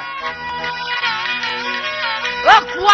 媳妇儿，我管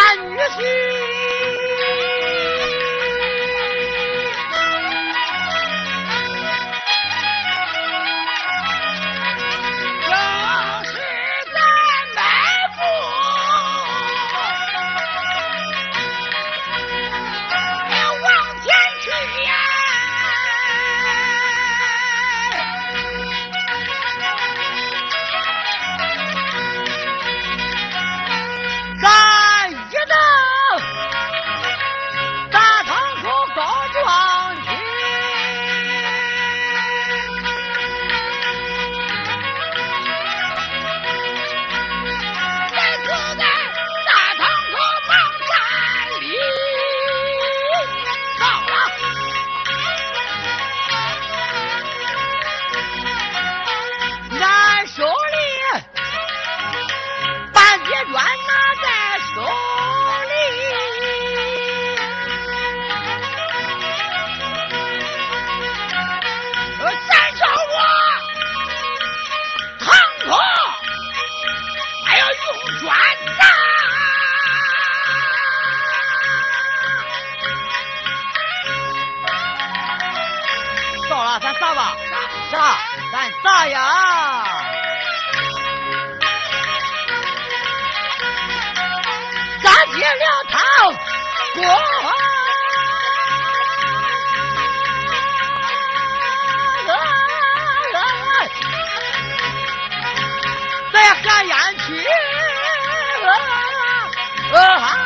两个老婆。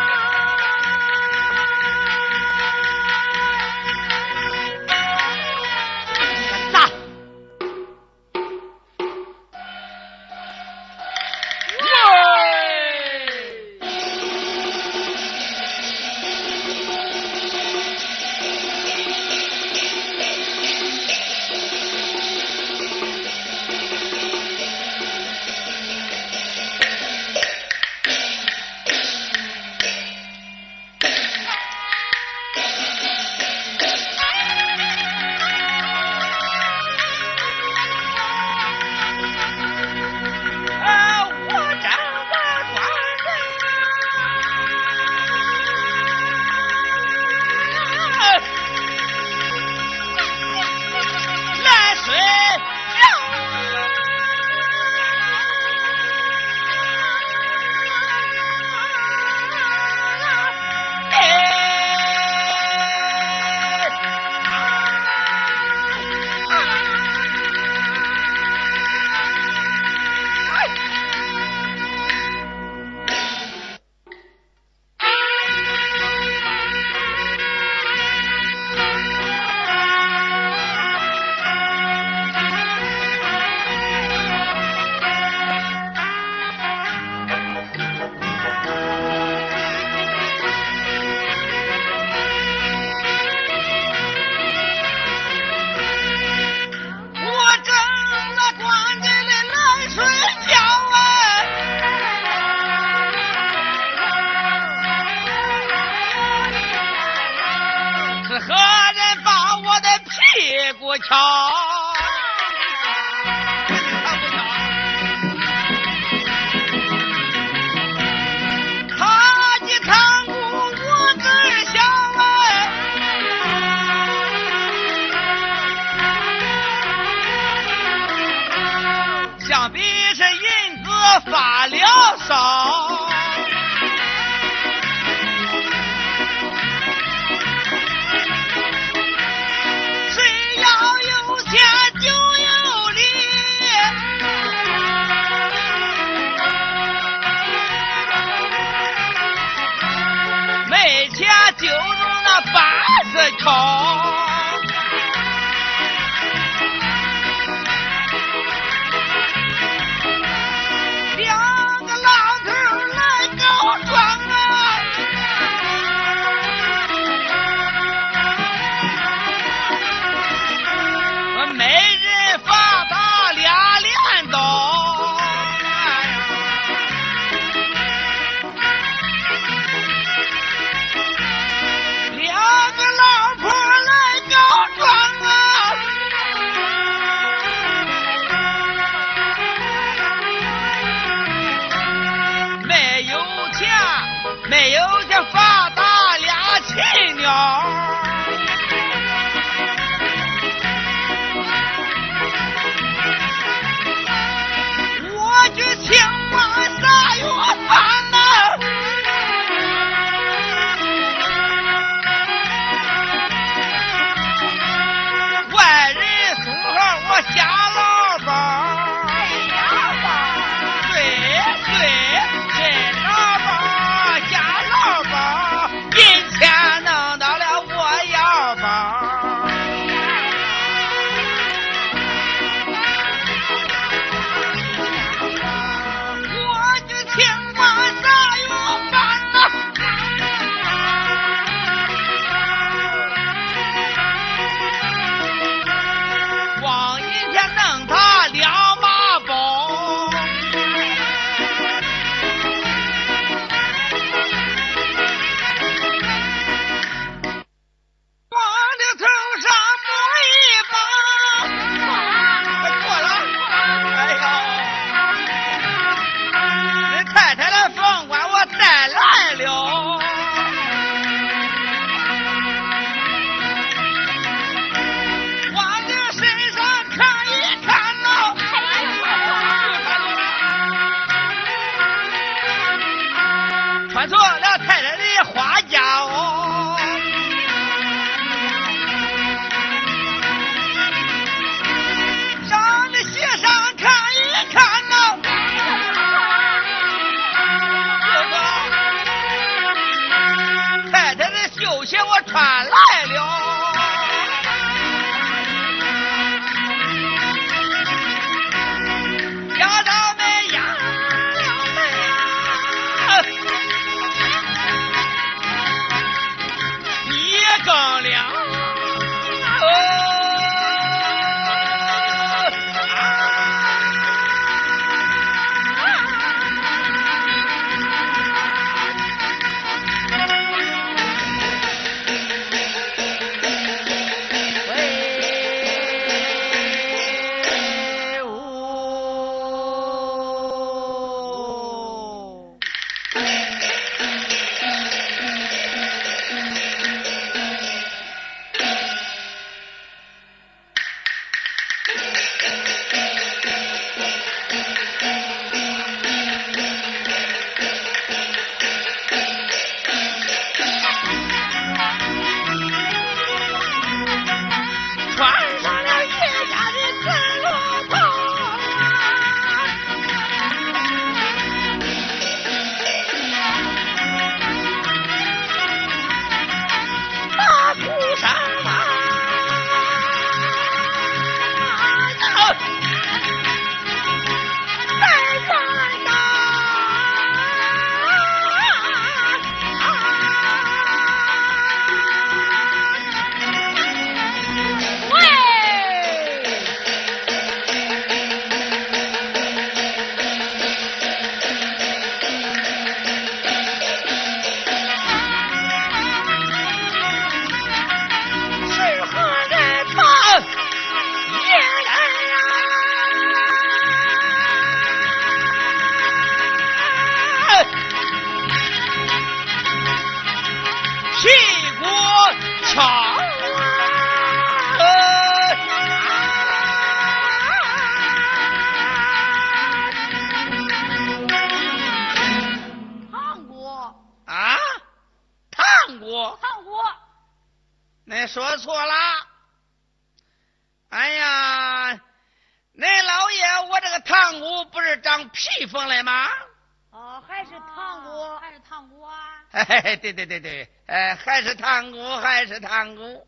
对对对对，哎，还是塘姑，还是塘姑。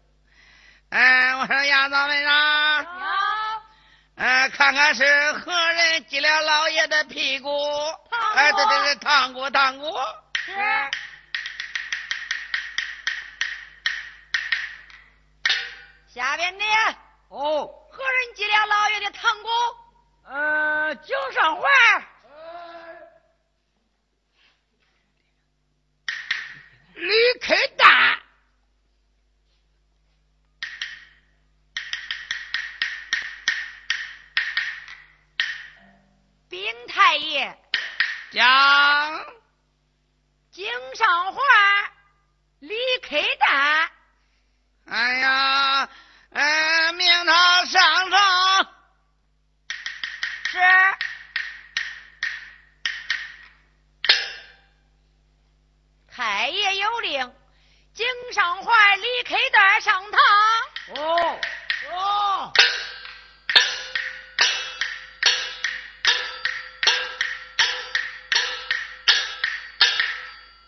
哎，我说丫头们啊，有。看看是何人挤了老爷的屁股？哎，对对对，塘姑，塘姑。是。下边的哦，何人挤了老爷的堂姑？呃，井上环。李开大。禀太爷，将京上环，李开大。哎呀，哎，命他上场。是。太爷有令，井上怀、李开蛋上堂。哦哦。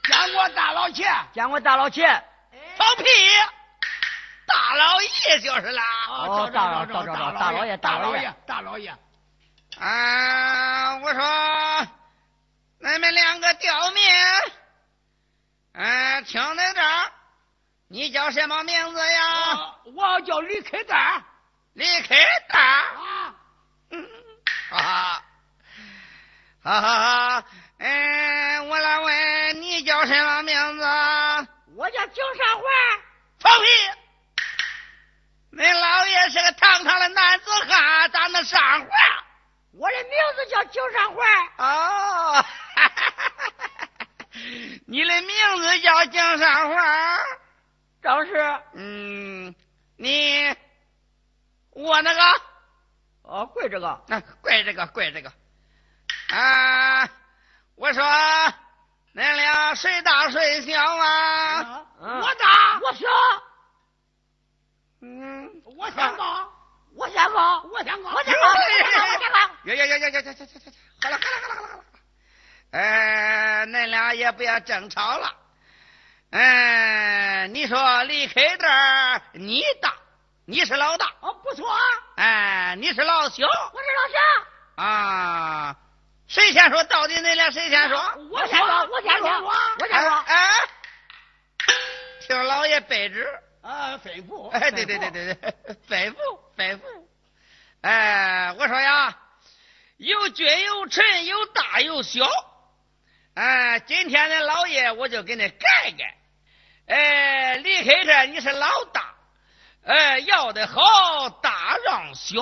见过大老爷，见过大老爷。放屁！大老爷就是啦。哦，大老大大大老爷，大老爷，大老爷。啊，我说，你们两个刁民，嗯，听在这儿，你叫什么名字呀？我要叫李开蛋。李开蛋。啊。嗯。哈哈。哈哈哈。嗯，我来问你叫什么名字？我叫井上环。放屁！恁老爷是个堂堂的男子汉，咋能上环？我的名字叫井上环。哦，你的名字叫江山花，正是。嗯，你我那个哦，跪这个，那跪这个，跪这个。啊，我说恁俩谁大谁小啊？我大，我小。嗯，我先高，我先高，我先高，我先高，我先高。呀呀呀呀呀呀呀呀！好了好了好了好了好了。哎，恁俩也不要争吵了。哎，你说离开这儿，你大，你是老大。哦，不错。哎，你是老小。我是老小。啊，谁先说？到底恁俩谁先说？我先说，我先说，我先说。哎，听老爷卑旨。啊，吩咐！哎，对对对对对，吩咐吩咐。哎，我说呀，有君有臣，有大有小。哎，今天的老爷我就给你盖盖。哎，离开这你是老大。哎，要的好，大让小。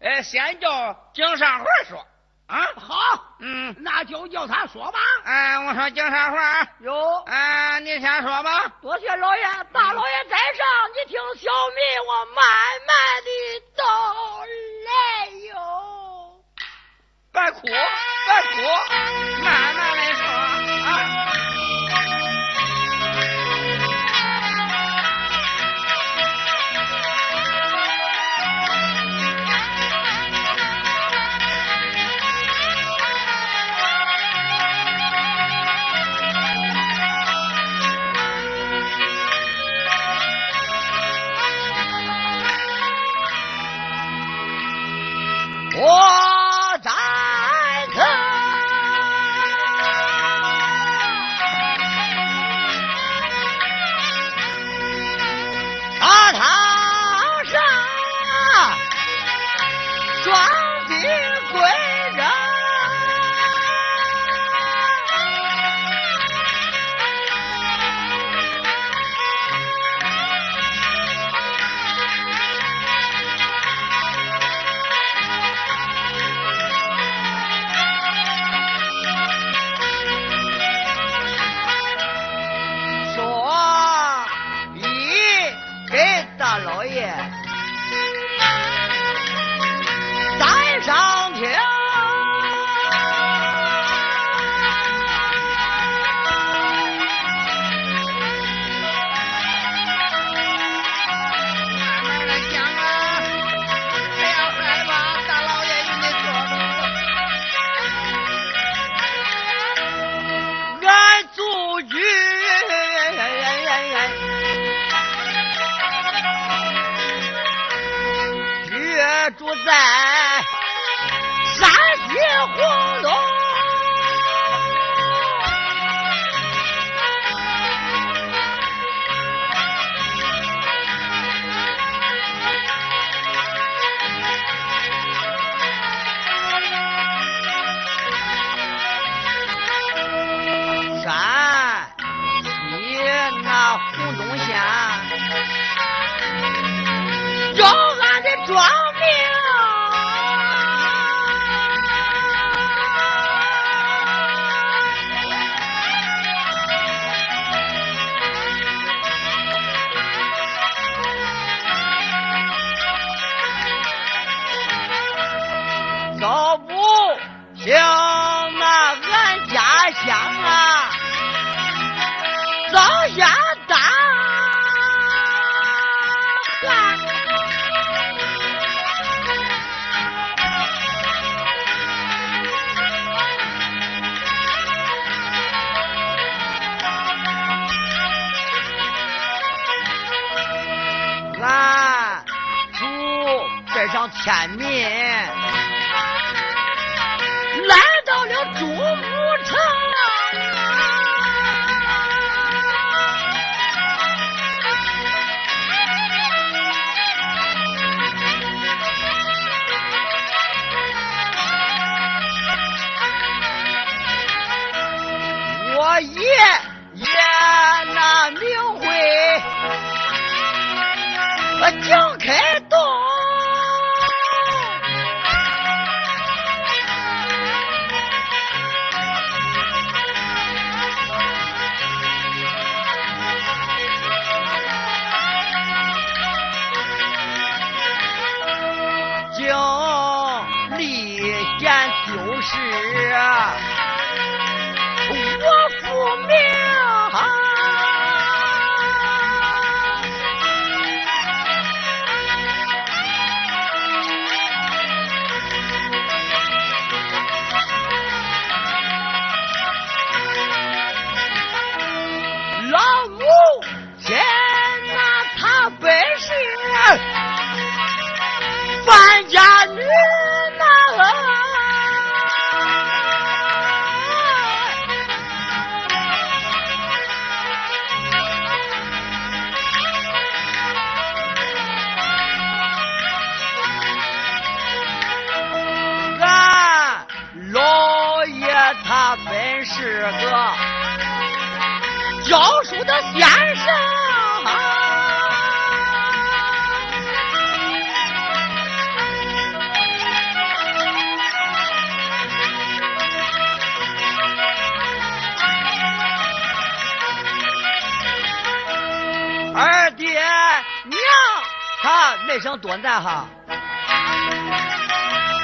哎，先叫井上环说。啊，好，嗯，那就叫他说吧。哎，我说井上环，有，哎，你先说吧。多谢老爷，大老爷在上，你听小民我慢慢这声短暂哈，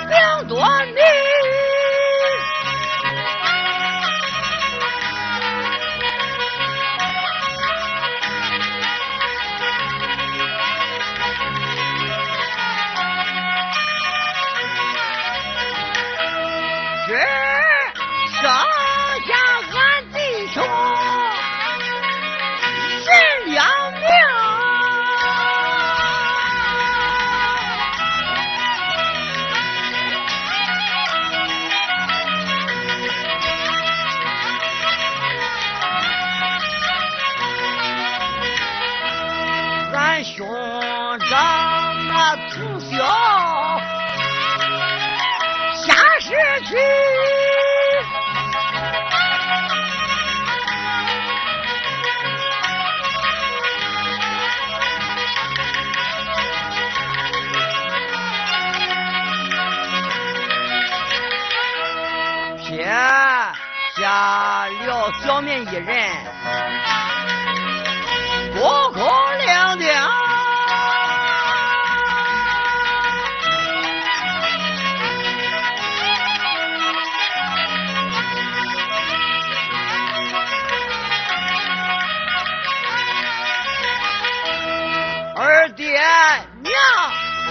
两短的。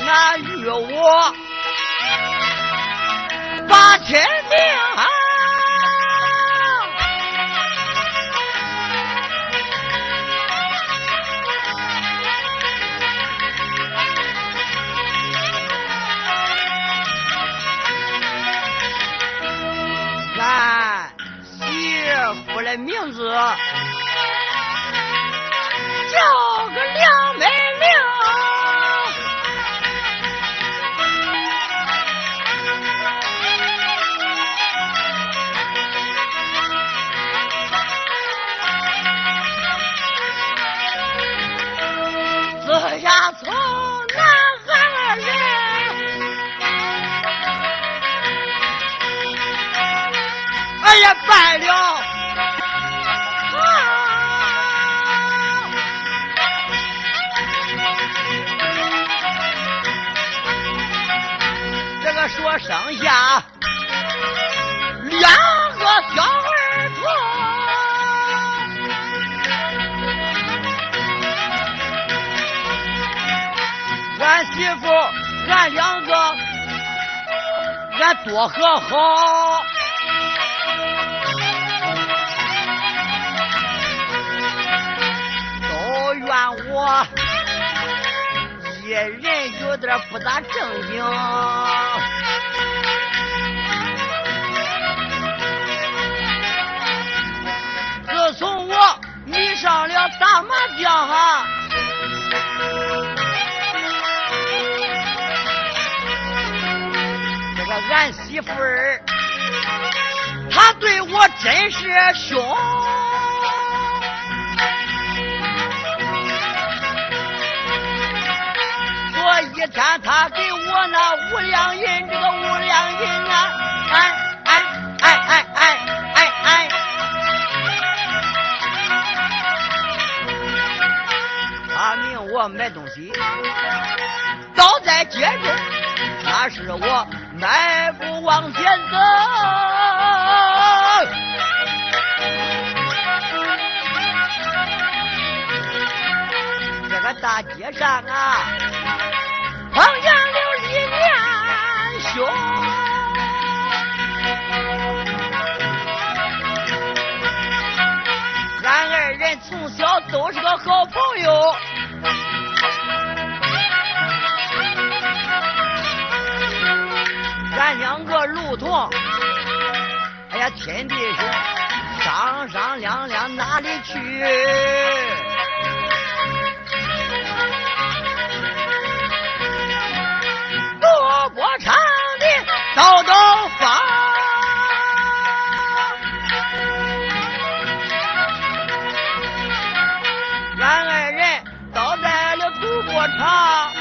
咱与我八千金，好，媳妇的名字。败了！啊！这个说剩下两个小儿童，俺媳妇，俺两个，俺多和好。我一人有点不大正经。自从我迷上了打麻将哈。这个俺媳妇儿，她对我真是凶。一天他给我那五两银，这个五两银啊，哎哎哎哎哎哎哎，他命我买东西，倒在街中。那是我迈步往前走。这个大街上啊，碰见了一年兄。俺二人从小都是个好朋友。咱两个路同，哎呀，天地兄，商商量量哪里去？赌博场。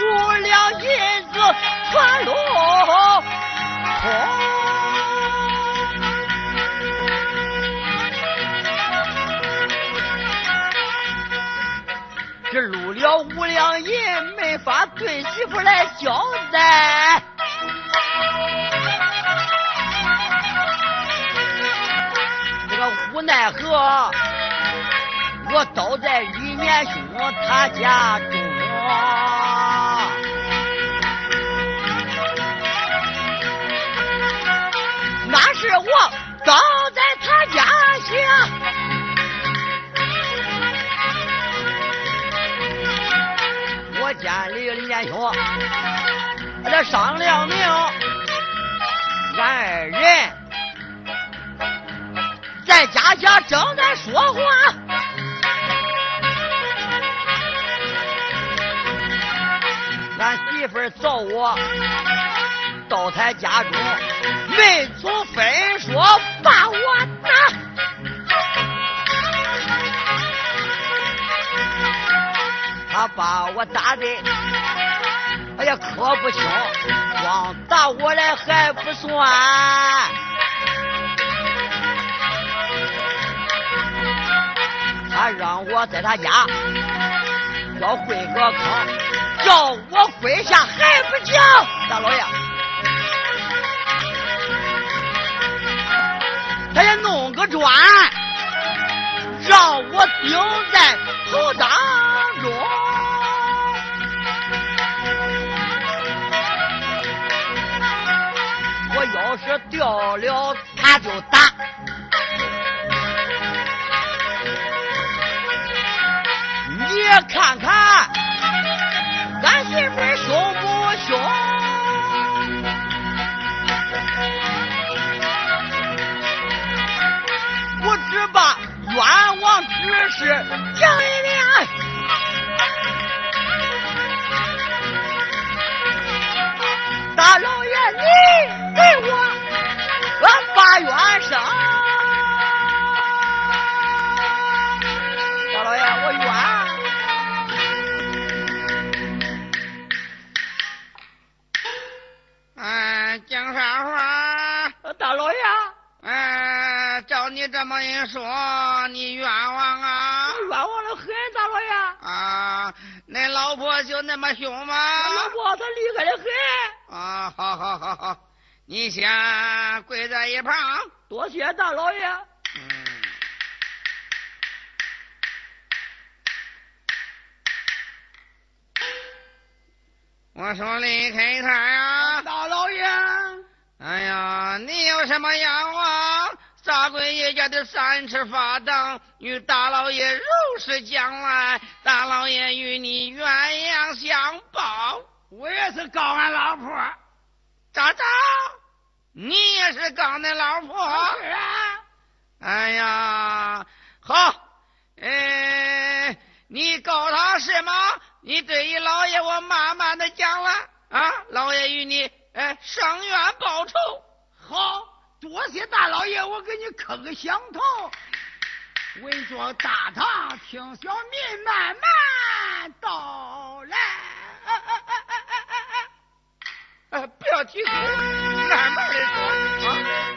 五两银子全落空。这入了五两银，没法对媳妇来交代。奈何，我倒在李年兄他家中。那是我倒在他家下，我见李李年兄，俺这商量明，俺二人在家下正在说话。俺媳妇找我到他家中，没从分说把我打。他把我打的，哎呀，可不轻，光打我来还不算。让我在他家要跪个坑，叫我跪下还不行，大老爷。他也弄个砖，让我顶在头当中。我要是掉了，他就打。看看，俺媳妇凶不凶？我只把冤枉之事讲。你这么一说，你冤枉啊！冤枉的很，大老爷。啊，恁老婆就那么凶吗？老婆她厉害的很。啊，好好好好，你先跪在一旁。多谢大老爷。嗯。我说离开他呀，大老爷。哎呀，你有什么冤枉？大贵爷家的三尺法杖与大老爷如实讲来，大老爷与你鸳鸯相报。我也是告俺老婆，咋着？你也是告恁老婆？是啊。哎呀，好，哎，你告他什么？你对于老爷我慢慢的讲了啊，老爷与你哎伸冤报仇。好多谢大老爷，我给你磕个响头。稳坐大堂，听小民慢慢道来。呃，不要急，慢慢的说啊。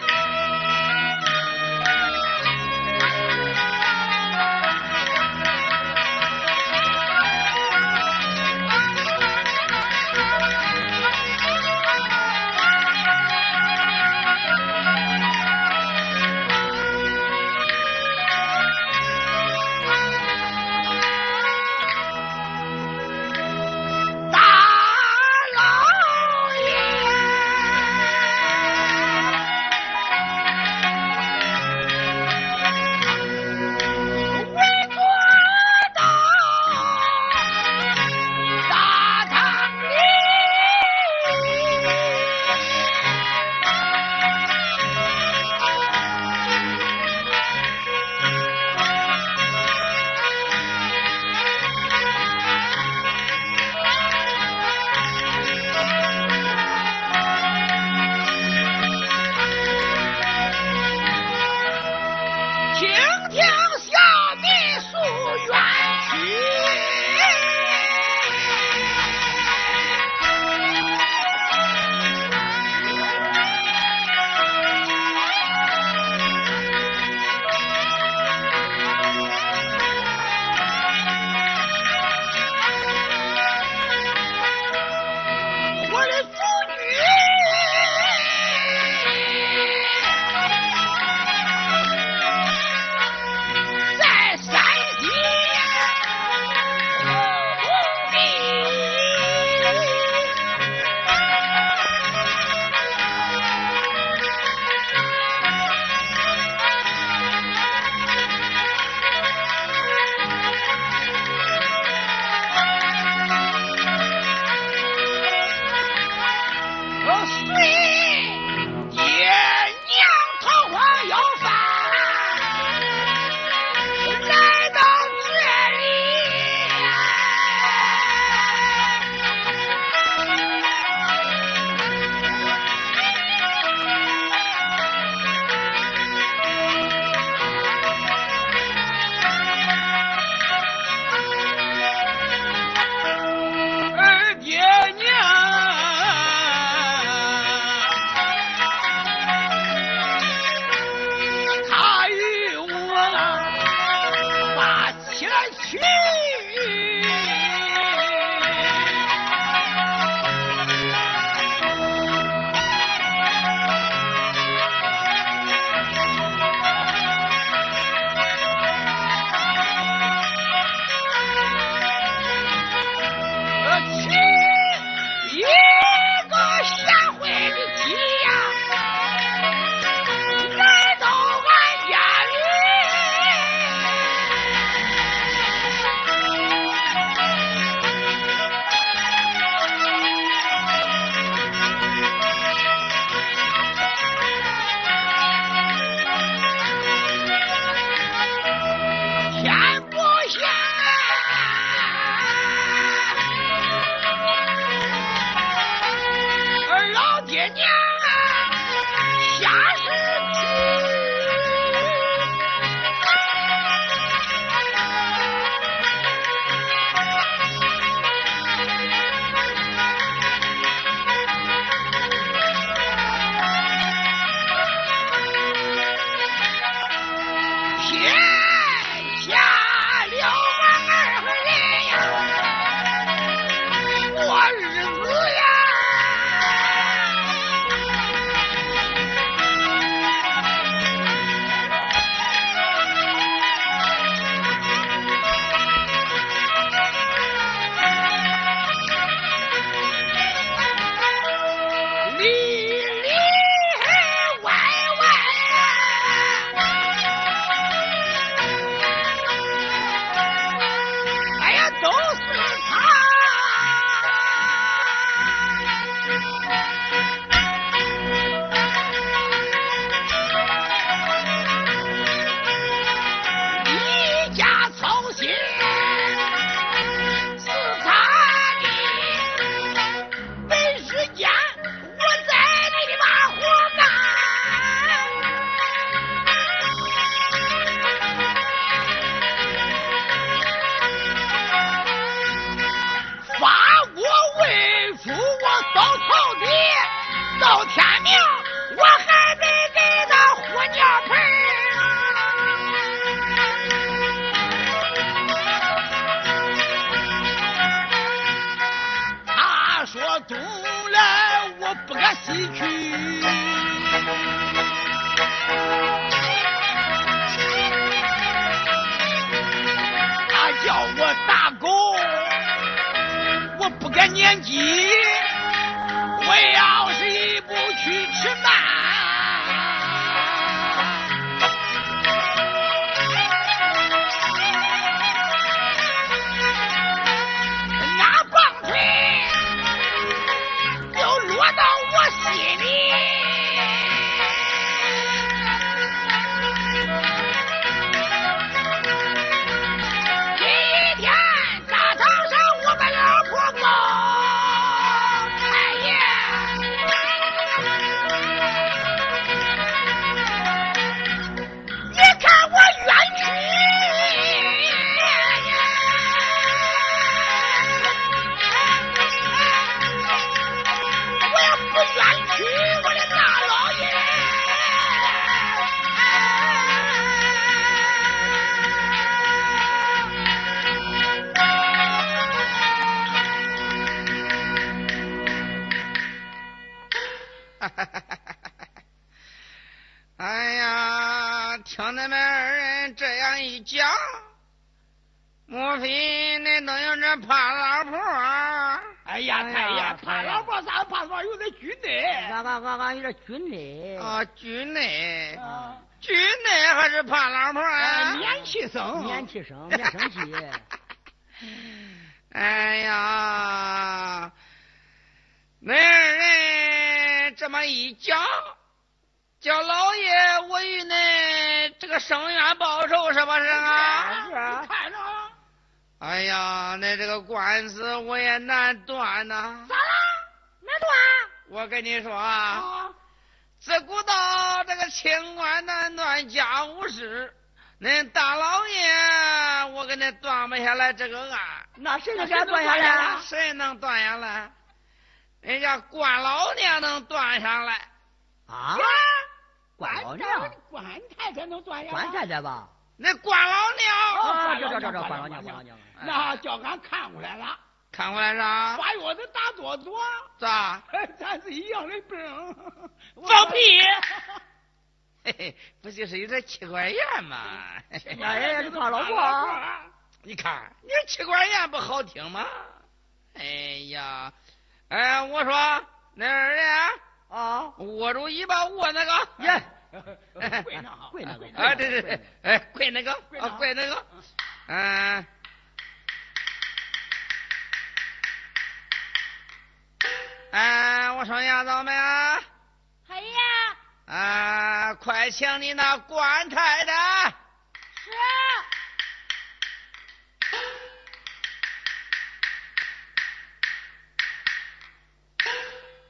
气生，气。哎呀，恁二人这么一讲，叫老爷我与恁这个生冤报仇是不是啊？是啊看着，哎呀，那这个官司我也难断呐、咋了？难断？我跟你说啊，啊，自古到这个清官难断家务事，恁大老爷我给恁断不下来这个案，那谁能给俺断下来啊？谁能断下来？人家关老娘能断下来。啊？关老娘，官太太能断下来？关太太吧？那关老娘，啊，这这这这关老娘，关老娘。那叫俺看过来了，看过来啥？把药子打多多，咋？咱是一样的病。放屁！嘿嘿，不就是有点气管炎吗？哎呀，你怕老婆啊？你看，你这气管炎不好听吗？哎呀，哎，我说那二人啊？握住尾巴握那个，耶，跪那好，跪那个啊，对对对，哎，跪那个，跪那啊，跪那个，嗯。哎，我说丫头们啊，哎呀，啊，快请你那官太太。是。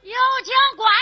有请官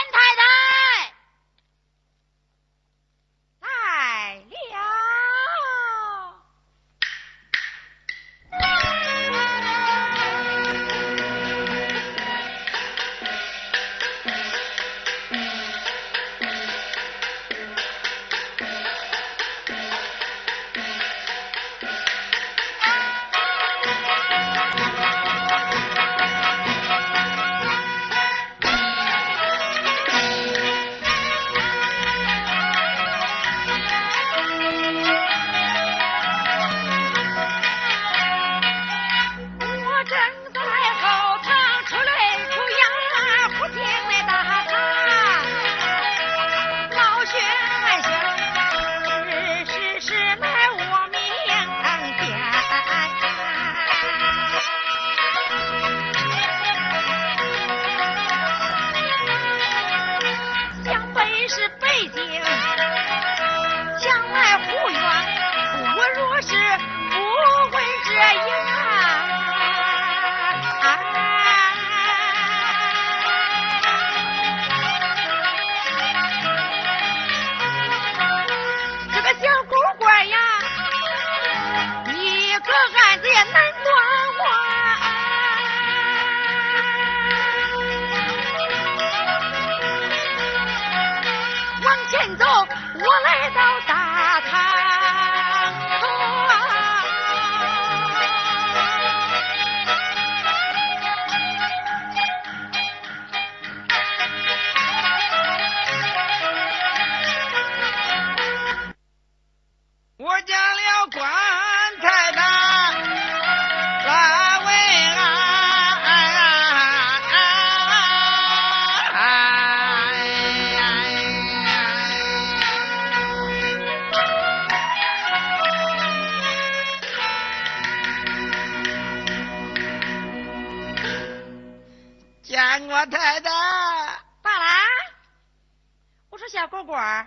说小蝈蝈，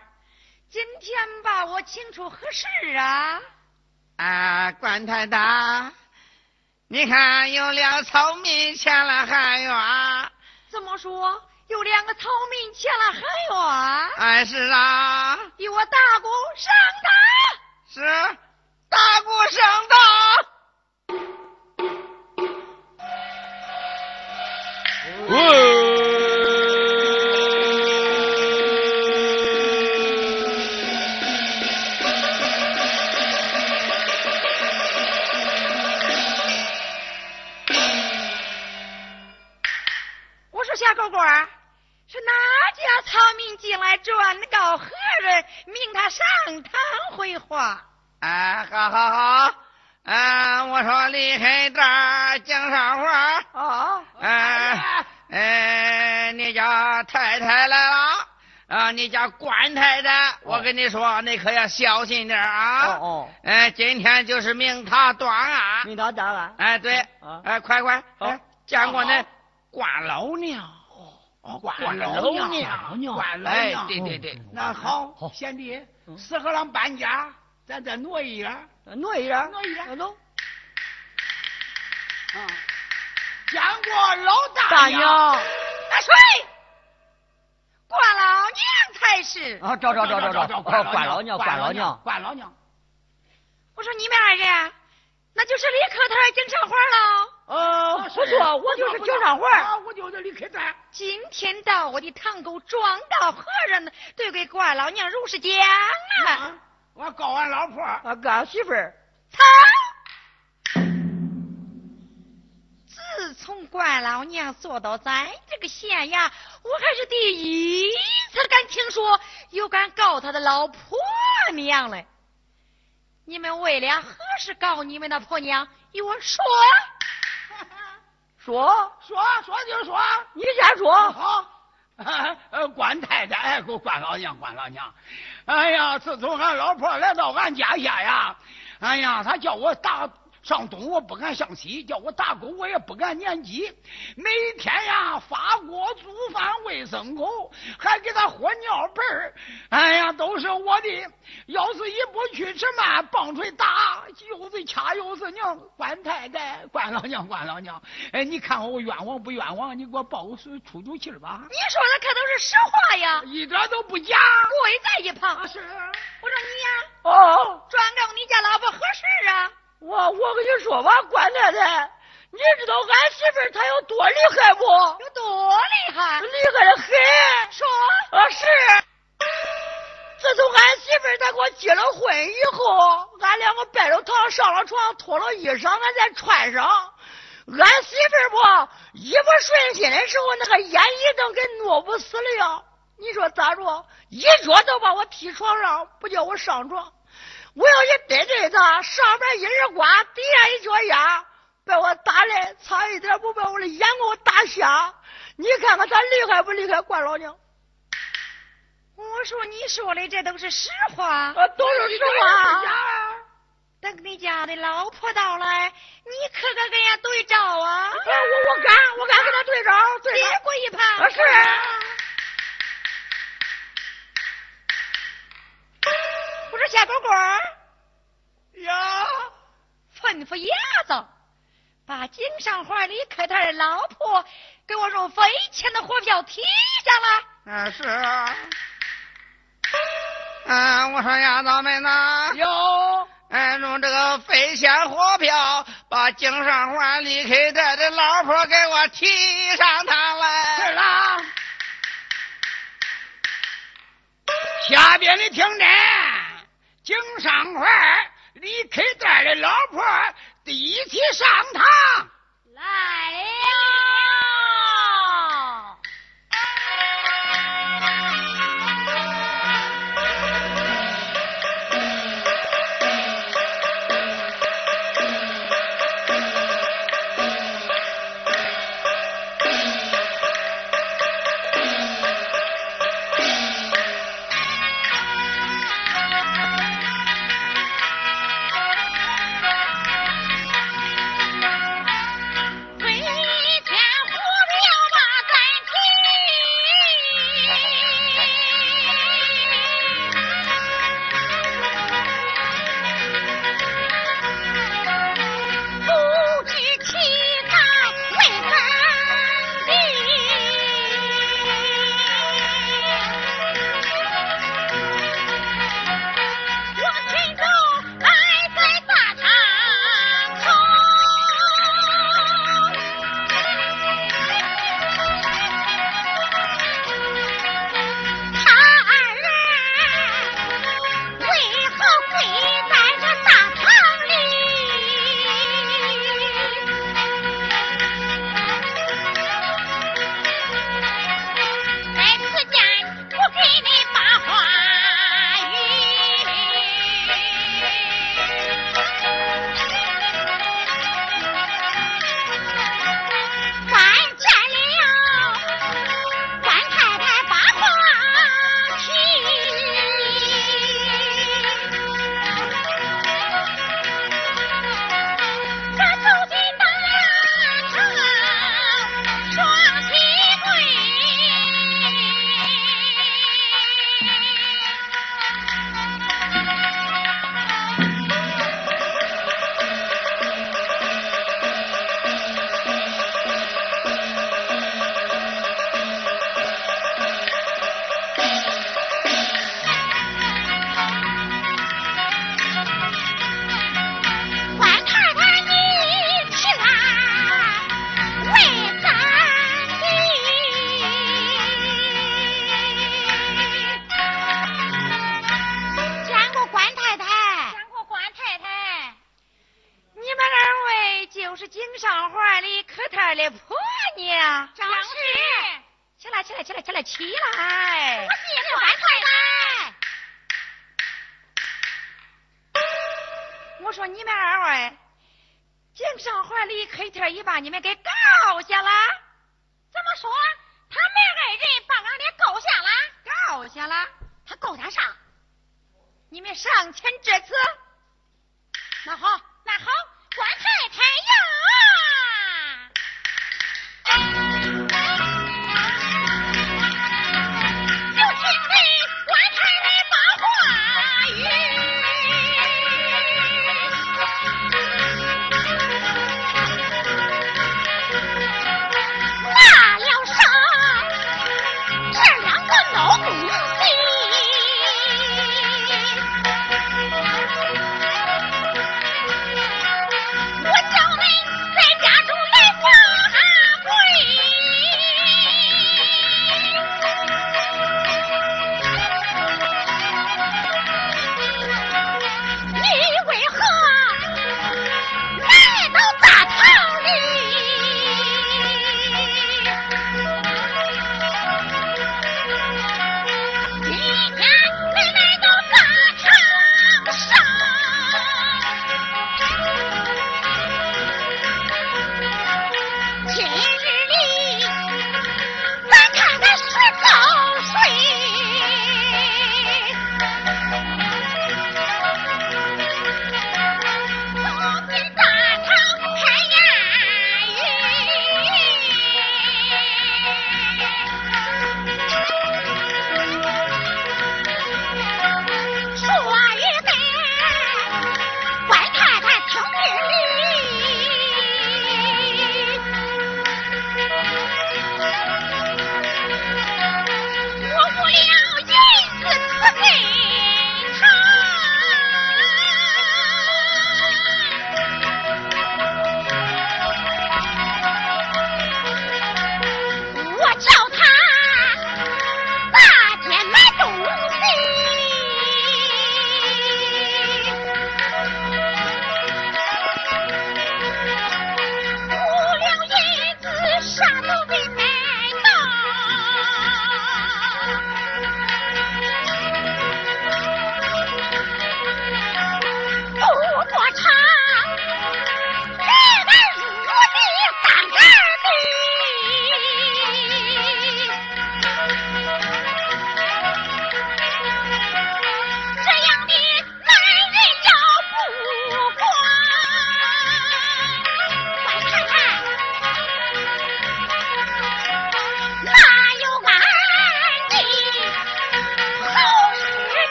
今天吧我请出何事啊？啊，官太大，你看有两草民前来喊冤。怎么说？有两个草民前来喊冤？哎，是啊。与我大鼓上堂。是，大鼓上堂。我转告何人，命他上堂回话？哎，好好好，嗯，我说离开这儿，讲上话。啊，哎哎，你家太太来了啊！你家官太太，我跟你说，你可要小心点啊！哦哦，哎，今天就是命他断案。命他断案。哎，对，啊哎，快快，哎，见过那官老娘。哦，关老老娘，娘关老哎，娘对对对，那好，好贤弟，嗯适合让搬家，咱再挪一点。挪一点，挪一点走。嗯，见过老大大娘。那谁？关老娘才是。啊，找找找找关老娘，关老娘。关老娘。我说你们二人，那就是李克台经常花喽。呃，不错，我就是经常花。啊，我就是李克泰。今天到我的堂口撞到何人，对给关老娘如实讲啊！啊，我告俺老婆。我告媳妇儿。操！自从关老娘坐到咱这个县衙，我还是第一次敢听说有敢告他的老婆娘嘞。你们为了何事告你们的婆娘？与我说。说，说说就说。你先说。好。呃，关太太，哎，我关老娘，关老娘。哎呀，自从俺老婆来到俺家下呀，哎呀，她叫我打上东，我不敢上西；叫我打狗，我也不敢撵鸡。每天呀，发锅煮饭喂牲口，还给他喝尿盆儿。哎呀，都是我的。要是一不去吃饭，棒槌打，又是掐又是拧。关太太，关老娘，关老娘。哎，你看我冤枉不冤枉？你给我报个出出口气儿吧。你说的可都是实话呀，一点都不假。跪在一旁。是。我说你呀，哦，转告你家老婆何事啊？我我跟你说吧，关太太，你知道俺媳妇她有多厉害不？有多厉害？厉害的很。说。啊是。自从俺媳妇儿她给我结了婚以后，俺两个拜了堂，上了床，脱了衣裳，俺再穿上。俺媳妇儿不一不顺心的时候，那个眼一瞪，跟诺不死了样。你说咋着？一脚都把我踢床上，不叫我上床。我要一得罪他，上边一耳刮，底下一脚丫，把我打的，差一点不把我的眼给我打瞎。你看看他厉害不厉害，关老娘？我说你说的这都是实话，啊，都是实话。等你家的老婆到来，你可敢跟人家对照啊！啊我我敢，我敢跟他对照，对别过一盘。啊是。我说小狗狗呀，吩咐鸭子把井上花里开他的老婆给我用飞钱的火票提上来。啊是啊。嗯，我说丫头们呐，有，哎，用这个飞钱火票把井上环离开他的老婆给我提上堂来。是啦。下边的听着，井上环离开这儿的老婆第一起上堂。来。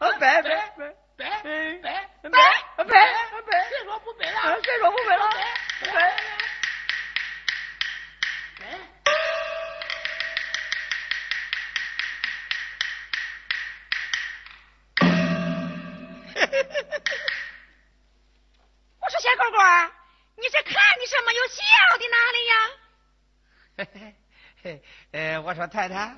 我老：“太太，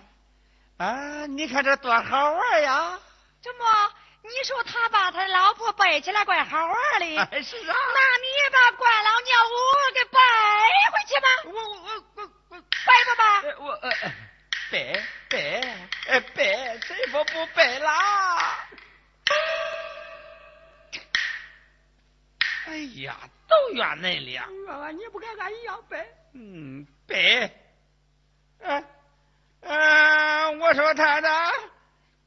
啊，你看这多好玩呀！这么，你说他把他老婆背起来怪好玩的，是啊。那你也把怪老娘我给背回去吧。我我我我背不吧？我呃，背背哎背，怎么不背啦？哎呀，都怨恁俩。你不跟俺一样背？嗯，背。”太太，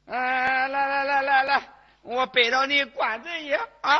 嗯，来来来来来，我背到你棺材里啊。